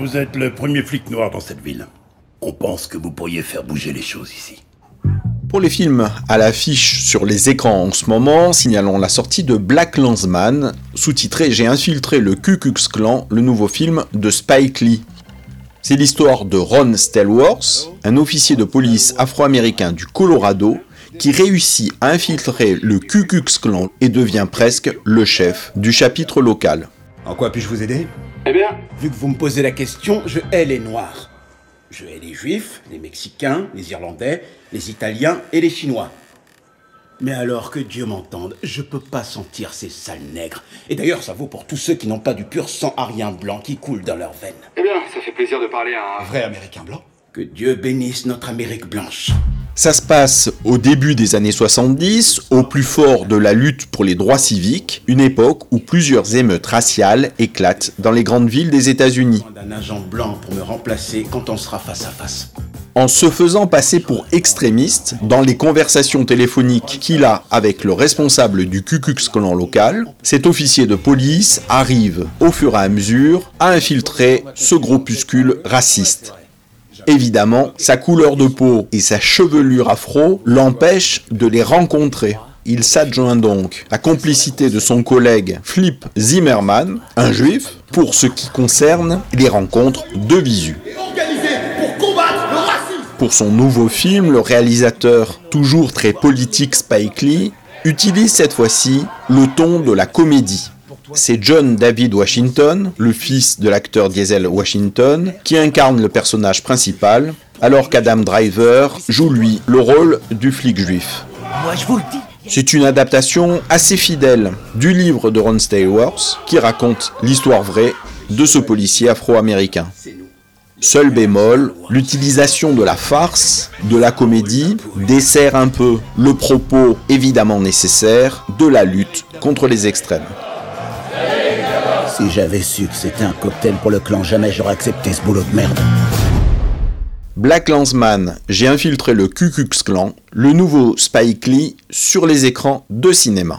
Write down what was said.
Vous êtes le premier flic noir dans cette ville. On pense que vous pourriez faire bouger les choses ici. Pour les films à l'affiche sur les écrans en ce moment, signalons la sortie de Black Landsman, sous-titré J'ai infiltré le Ku Klux Klan, le nouveau film de Spike Lee. C'est l'histoire de Ron Stellworth, un officier de police afro-américain du Colorado qui réussit à infiltrer le Ku Klux Klan et devient presque le chef du chapitre local. En quoi puis-je vous aider? Eh bien, vu que vous me posez la question, je hais les Noirs. Je hais les Juifs, les Mexicains, les Irlandais, les Italiens et les Chinois. Mais alors que Dieu m'entende, je peux pas sentir ces sales nègres. Et d'ailleurs, ça vaut pour tous ceux qui n'ont pas du pur sang arien blanc qui coule dans leurs veines. Eh bien, ça fait plaisir de parler à un... Vrai Américain blanc Que Dieu bénisse notre Amérique blanche. Ça se passe au début des années 70, au plus fort de la lutte pour les droits civiques, une époque où plusieurs émeutes raciales éclatent dans les grandes villes des États-Unis. D'un agent blanc pour me remplacer quand on sera face à face. En se faisant passer pour extrémiste dans les conversations téléphoniques qu'il a avec le responsable du Ku Klux Klan local, cet officier de police arrive au fur et à mesure à infiltrer ce groupuscule raciste. Évidemment, sa couleur de peau et sa chevelure afro l'empêchent de les rencontrer. Il s'adjoint donc la complicité de son collègue Flip Zimmerman, un juif, pour ce qui concerne les rencontres de visu. Pour son nouveau film, le réalisateur, toujours très politique Spike Lee, utilise cette fois-ci le ton de la comédie. C'est John David Washington, le fils de l'acteur Diesel Washington, qui incarne le personnage principal, alors qu'Adam Driver joue lui le rôle du flic juif. C'est une adaptation assez fidèle du livre de Ron Stallworth qui raconte l'histoire vraie de ce policier afro-américain. Seul bémol, l'utilisation de la farce, de la comédie, dessert un peu le propos évidemment nécessaire de la lutte contre les extrêmes. Si j'avais su que c'était un cocktail pour le clan, jamais j'aurais accepté ce boulot de merde. Black Landsman, j'ai infiltré le Ku Klux Klan, le nouveau Spike Lee sur les écrans de cinéma.